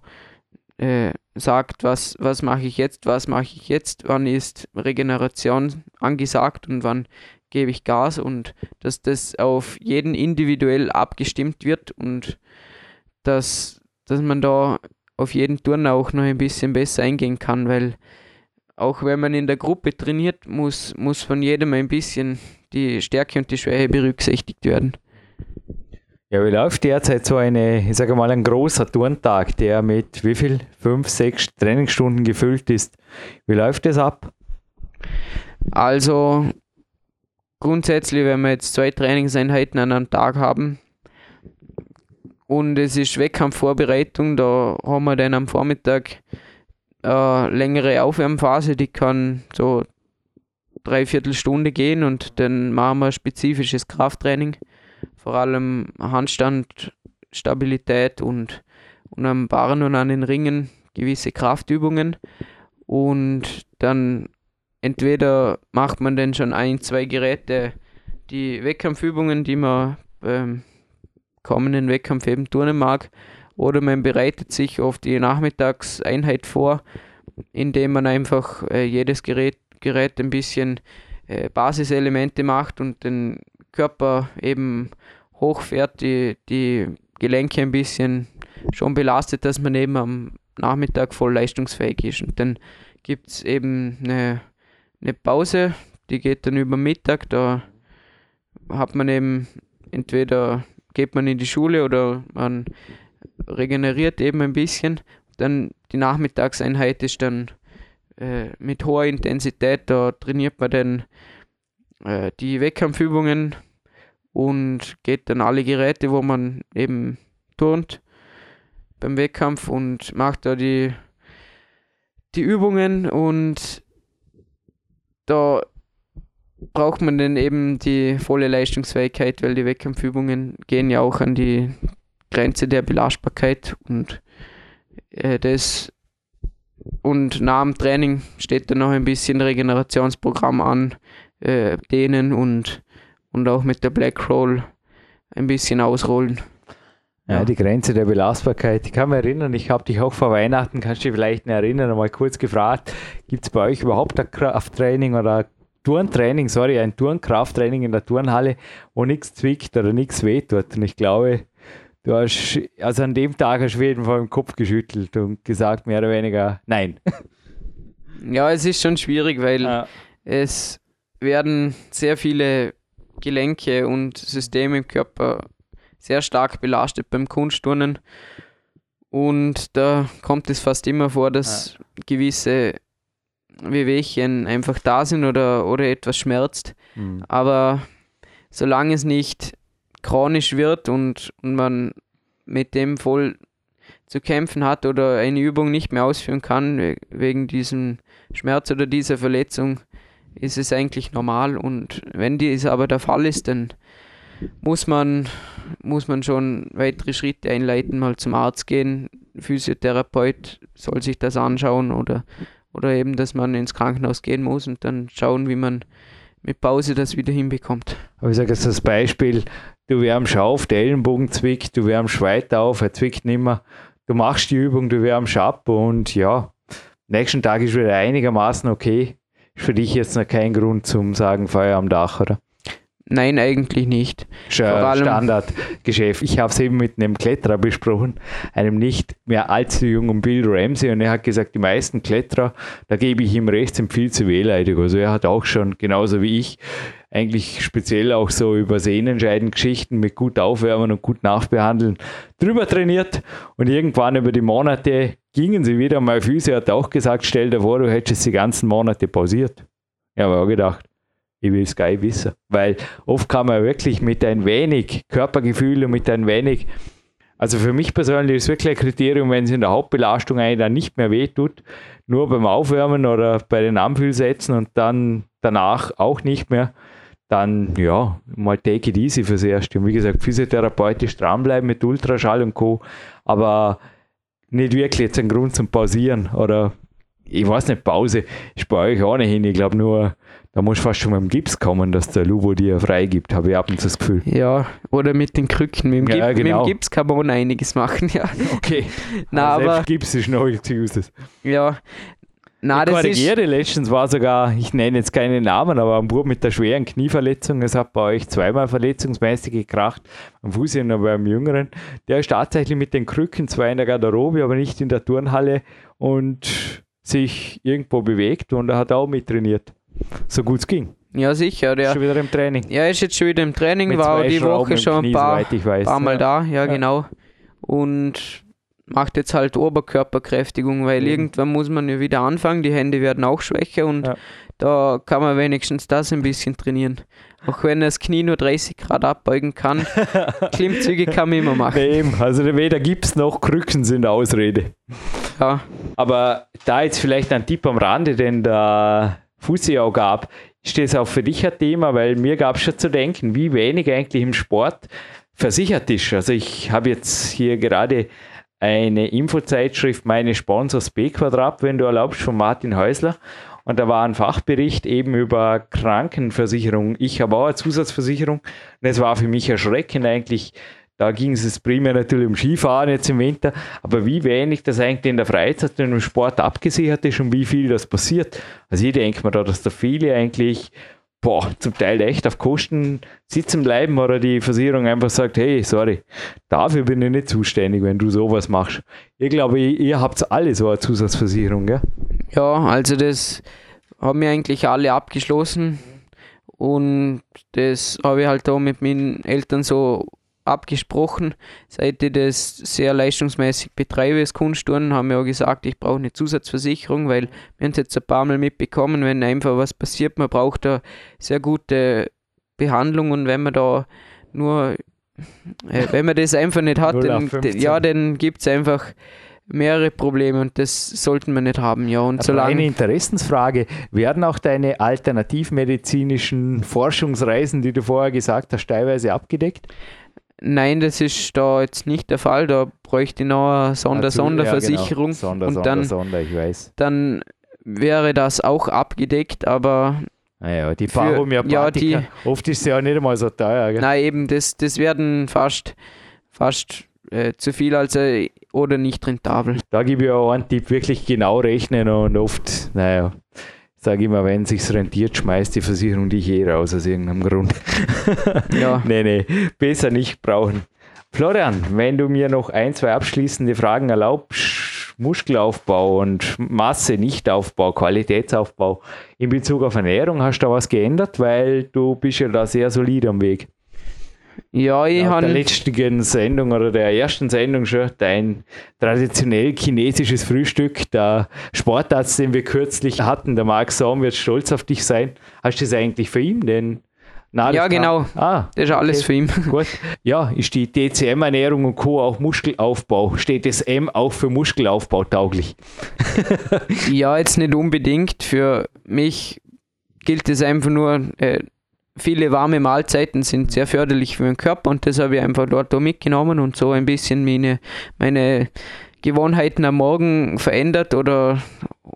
äh, sagt, was, was mache ich jetzt, was mache ich jetzt, wann ist Regeneration angesagt und wann gebe ich Gas und dass das auf jeden individuell abgestimmt wird und dass, dass man da auf jeden Turner auch noch ein bisschen besser eingehen kann, weil auch wenn man in der Gruppe trainiert, muss, muss von jedem ein bisschen die Stärke und die Schwäche berücksichtigt werden. Ja, wie läuft derzeit so eine, ich sage mal, ein großer Turntag, der mit wie viel? Fünf, sechs Trainingsstunden gefüllt ist. Wie läuft das ab? Also grundsätzlich, wenn wir jetzt zwei Trainingseinheiten an einem Tag haben und es ist Wettkampfvorbereitung, da haben wir dann am Vormittag eine längere Aufwärmphase, die kann so dreiviertel Stunde gehen und dann machen wir spezifisches Krafttraining, vor allem Handstand, Stabilität und, und am Barren und an den Ringen gewisse Kraftübungen. Und dann entweder macht man dann schon ein, zwei Geräte, die Wettkampfübungen, die man beim kommenden Wettkampf eben turnen mag, oder man bereitet sich auf die Nachmittagseinheit vor, indem man einfach äh, jedes Gerät, Gerät ein bisschen äh, Basiselemente macht und den Körper eben hochfährt, die, die Gelenke ein bisschen schon belastet, dass man eben am Nachmittag voll leistungsfähig ist. Und dann gibt es eben eine eine Pause, die geht dann über Mittag. Da hat man eben entweder geht man in die Schule oder man regeneriert eben ein bisschen. Dann die Nachmittagseinheit ist dann äh, mit hoher Intensität, da trainiert man dann äh, die Wettkampfübungen und geht dann alle Geräte, wo man eben turnt beim Wettkampf und macht da die, die Übungen und da braucht man dann eben die volle Leistungsfähigkeit, weil die Wettkampfübungen gehen ja auch an die Grenze der Belastbarkeit und äh, das und nach dem Training steht dann noch ein bisschen Regenerationsprogramm an, äh, dehnen und, und auch mit der Black Roll ein bisschen ausrollen. Ja, die Grenze der Belastbarkeit. Ich kann mich erinnern, ich habe dich auch vor Weihnachten, kannst du dich vielleicht noch erinnern, mal kurz gefragt, gibt es bei euch überhaupt ein Krafttraining oder Turntraining, sorry, ein Turnkrafttraining in der Turnhalle, wo nichts zwickt oder nichts wehtut. Und ich glaube, du hast, also an dem Tag hast du jeden Fall im Kopf geschüttelt und gesagt, mehr oder weniger, nein. Ja, es ist schon schwierig, weil ja. es werden sehr viele Gelenke und Systeme im Körper sehr stark belastet beim Kunstturnen. Und da kommt es fast immer vor, dass gewisse Wehwehchen einfach da sind oder, oder etwas schmerzt. Mhm. Aber solange es nicht chronisch wird und, und man mit dem voll zu kämpfen hat oder eine Übung nicht mehr ausführen kann wegen diesem Schmerz oder dieser Verletzung, ist es eigentlich normal. Und wenn dies aber der Fall ist, dann muss man, muss man schon weitere Schritte einleiten, mal zum Arzt gehen. Physiotherapeut soll sich das anschauen oder, oder eben, dass man ins Krankenhaus gehen muss und dann schauen, wie man mit Pause das wieder hinbekommt. Aber ich sage jetzt das Beispiel, du wärmst auf, der Ellenbogen zwickt, du wärmst weiter auf, er zwickt nicht mehr, du machst die Übung, du wärmst ab und ja, nächsten Tag ist wieder einigermaßen okay. Für dich jetzt noch kein Grund zum sagen, Feuer am Dach, oder? Nein, eigentlich nicht. Standardgeschäft. Ich habe es eben mit einem Kletterer besprochen, einem nicht mehr allzu jungen Bill Ramsey, und er hat gesagt, die meisten Kletterer, da gebe ich ihm recht, sind viel zu wehleidig. Also er hat auch schon, genauso wie ich, eigentlich speziell auch so über sehnenscheidende Geschichten mit gut aufwärmen und gut nachbehandeln drüber trainiert und irgendwann über die Monate gingen sie wieder. Mein Physio hat auch gesagt, stell dir vor, du hättest die ganzen Monate pausiert. Ja, aber auch gedacht, ich will es geil wissen. Weil oft kann man wirklich mit ein wenig Körpergefühl und mit ein wenig, also für mich persönlich ist es wirklich ein Kriterium, wenn es in der Hauptbelastung eigentlich dann nicht mehr wehtut, nur beim Aufwärmen oder bei den Anfühlsätzen und dann danach auch nicht mehr, dann ja, mal take it easy fürs Erste. Und wie gesagt, physiotherapeutisch dranbleiben mit Ultraschall und Co. Aber nicht wirklich jetzt ein Grund zum Pausieren oder ich weiß nicht, Pause ist bei euch auch nicht hin. Ich glaube nur, da muss fast schon mit dem Gips kommen, dass der Lubo dir freigibt, habe ich ab und zu das Gefühl. Ja, oder mit den Krücken. Mit dem, Ja, Gip mit genau. dem Gips kann man einiges machen, ja. Okay. (laughs) Na, Selbst aber, Gips ist noch excuses. ja. Na, ich korrigiere, letztens war sogar, ich nenne jetzt keine Namen, aber ein Bub mit der schweren Knieverletzung, es hat bei euch zweimal verletzungsmäßig gekracht, am Fuß und beim Jüngeren. Der ist tatsächlich mit den Krücken zwar in der Garderobe, aber nicht in der Turnhalle und sich irgendwo bewegt und er hat auch mittrainiert. So gut es ging. ja sicher, der, Schon wieder im Training. er ist jetzt schon wieder im Training, Mit war die Schrauben Woche schon ein Knie, paar, weiß. paar Mal ja. da, ja, Ja. genau. Und macht jetzt halt Oberkörperkräftigung, weil Mhm. irgendwann muss man ja wieder anfangen, die Hände werden auch schwächer und Ja. da kann man wenigstens das ein bisschen trainieren. Auch wenn er das Knie nur 30 Grad abbeugen kann, (laughs) Klimmzüge kann man immer machen. Nee. Also weder Gips noch Krücken sind Ausrede. Ja, Aber da jetzt vielleicht ein Tipp am Rande, den der Fussi auch gab, ist das auch für dich ein Thema, weil mir gab es schon zu denken, wie wenig eigentlich im Sport versichert ist. Also ich habe jetzt hier gerade eine Infozeitschrift, meine Sponsors B Quadrat, wenn du erlaubst, von Martin Häusler. Und da war ein Fachbericht eben über Krankenversicherung. Ich habe auch eine Zusatzversicherung. Und es war für mich erschreckend eigentlich. Da ging es primär natürlich um Skifahren jetzt im Winter, aber wie wenig das eigentlich in der Freizeit und im Sport abgesichert ist und wie viel das passiert. Also ich denke mir da, dass da viele eigentlich boah, zum Teil echt auf Kosten sitzen bleiben oder die Versicherung einfach sagt, hey, sorry, dafür bin ich nicht zuständig, wenn du sowas machst. Ich glaube, ihr, habt alle so eine Zusatzversicherung, gell? ja, also das haben wir eigentlich alle abgeschlossen und das habe ich halt auch mit meinen Eltern so abgesprochen. Seit ich das sehr leistungsmäßig betreibe, das Kunstturnen, haben wir auch gesagt, ich brauche eine Zusatzversicherung, weil wir haben es jetzt ein paar Mal mitbekommen, wenn einfach was passiert, man braucht da sehr gute Behandlung und wenn man da nur, äh, (laughs) wenn man das einfach nicht hat, 0 auf dann, 15. ja, dann gibt es einfach mehrere Probleme und das sollten wir nicht haben, ja. Und Aber solange eine Interessensfrage, werden auch deine alternativmedizinischen Forschungsreisen, die du vorher gesagt hast, teilweise abgedeckt? Nein, das ist da jetzt nicht der Fall. Da bräuchte ich noch eine Sonder Sonderversicherung. Ja, genau. Sonder, und Sonder, dann, Sonder, ich weiß. dann wäre das auch abgedeckt, aber Naja, die Für- paar ja, oft ist sie ja nicht einmal so teuer. Gell? nein, eben, das, das werden fast, fast äh, zu viel also, oder nicht rentabel. Da gebe ich auch einen Tipp, wirklich genau rechnen und oft, naja, sage ich immer, wenn es sich rentiert, schmeißt die Versicherung dich eh raus aus irgendeinem Grund. (laughs) Ja. nee, nee, besser nicht brauchen. Florian, wenn du mir noch ein, zwei abschließende Fragen erlaubst, Muskelaufbau und Masse, Nichtaufbau, Qualitätsaufbau in Bezug auf Ernährung, hast du da was geändert? Weil du bist ja da sehr solid am Weg. Ja, ich der habe letzten Sendung oder der ersten Sendung schon dein traditionell chinesisches Frühstück. Der Sportarzt, den wir kürzlich hatten, der Marc Saum, wird stolz auf dich sein. Hast du das eigentlich für ihn? Denn, das Ja, genau. Ah, das ist alles okay. für ihn. (laughs) Gut. Ja, ist die DCM-Ernährung und Co. auch Muskelaufbau? Steht das M auch für Muskelaufbau tauglich? (laughs) Ja, jetzt nicht unbedingt. Für mich gilt es einfach nur, äh, viele warme Mahlzeiten sind sehr förderlich für den Körper und das habe ich einfach dort auch mitgenommen und so ein bisschen meine, meine Gewohnheiten am Morgen verändert oder,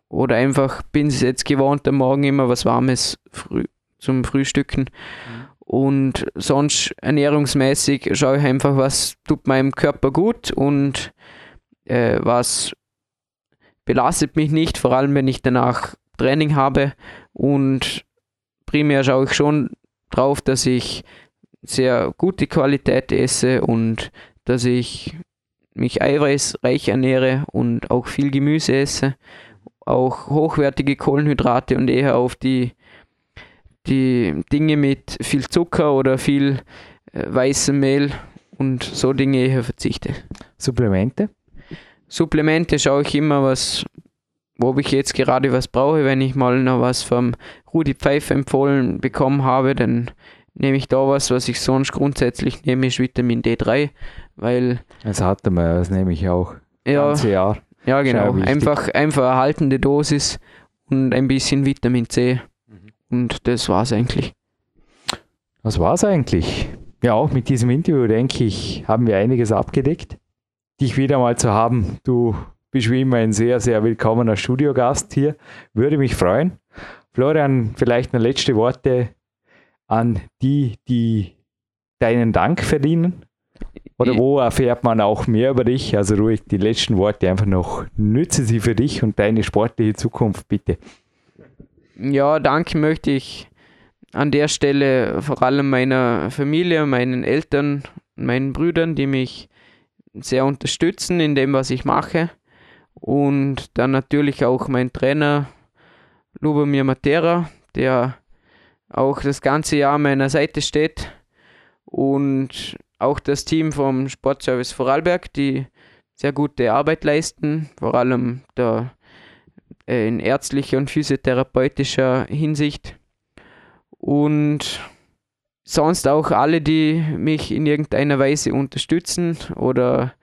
oder einfach bin es jetzt gewohnt, am Morgen immer was Warmes früh, zum Frühstücken. Und sonst ernährungsmäßig schaue ich einfach, was tut meinem Körper gut und äh, was belastet mich nicht, vor allem wenn ich danach Training habe. Und primär schaue ich schon drauf, dass ich sehr gute Qualität esse und dass ich mich eiweißreich ernähre und auch viel Gemüse esse, auch hochwertige Kohlenhydrate und eher auf die, die Dinge mit viel Zucker oder viel äh, weißem Mehl und so Dinge eher verzichte. Supplemente? Supplemente schaue ich immer, was, wo ich jetzt gerade was brauche. Wenn ich mal noch was vom Rudi Pfeiffer empfohlen bekommen habe, dann nehme ich da was, was ich sonst grundsätzlich nehme, ist Vitamin D3, weil Das hatte man, das nehme ich auch. ja, Ganze Jahr. ja genau, einfach einfach erhaltende Dosis und ein bisschen Vitamin C und das war's eigentlich. Das war's eigentlich. Ja, auch mit diesem Interview, denke ich, haben wir einiges abgedeckt. Dich wieder mal zu haben. Du bist wie immer ein sehr, sehr willkommener Studiogast hier. Würde mich freuen. Florian, vielleicht noch letzte Worte an die, die deinen Dank verdienen. Oder wo erfährt man auch mehr über dich? Also ruhig die letzten Worte einfach noch. Nütze sie für dich und deine sportliche Zukunft, bitte. Ja, danke möchte ich an der Stelle vor allem meiner Familie, meinen Eltern, meinen Brüdern, die mich sehr unterstützen in dem, was ich mache. Und dann natürlich auch mein Trainer Lubomir Matera, der auch das ganze Jahr an meiner Seite steht. Und auch das Team vom Sportservice Vorarlberg, die sehr gute Arbeit leisten, vor allem der, äh, in ärztlicher und physiotherapeutischer Hinsicht. Und sonst auch alle, die mich in irgendeiner Weise unterstützen oder,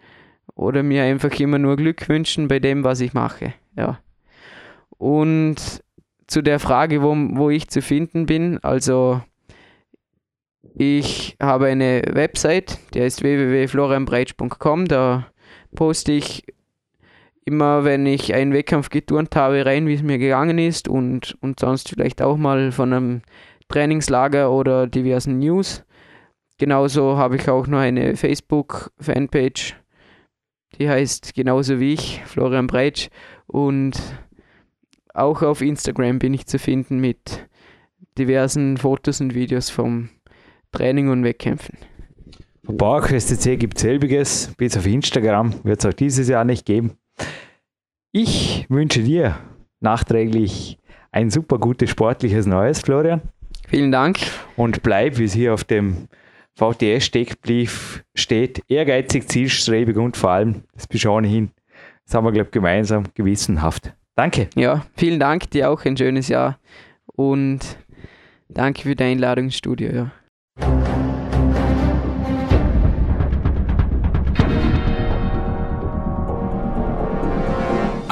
oder mir einfach immer nur Glück wünschen bei dem, was ich mache. Ja. Und zu der Frage, wo, wo ich zu finden bin, also ich habe eine Website, die heißt www.florianbreitsch.com. Da poste ich immer, wenn ich einen Wettkampf geturnt habe, rein, wie es mir gegangen ist und, und sonst vielleicht auch mal von einem Trainingslager oder diversen News. Genauso habe ich auch noch eine Facebook-Fanpage, die heißt genauso wie ich, Florian Breitsch. Und auch auf Instagram bin ich zu finden mit diversen Fotos und Videos vom Training und Wettkämpfen. Von PowerQuest CC gibt es selbiges, bis auf Instagram wird es auch dieses Jahr nicht geben. Ich wünsche dir nachträglich ein super gutes sportliches Neues, Florian. Vielen Dank. Und bleib, wie es hier auf dem VTS-Steckbrief steht, ehrgeizig, zielstrebig und vor allem, das du ohnehin, das haben wir, glaube ich, gemeinsam gewissenhaft. Danke. Ja, vielen Dank, dir auch ein schönes Jahr und danke für deine Einladung ins Studio. Ja.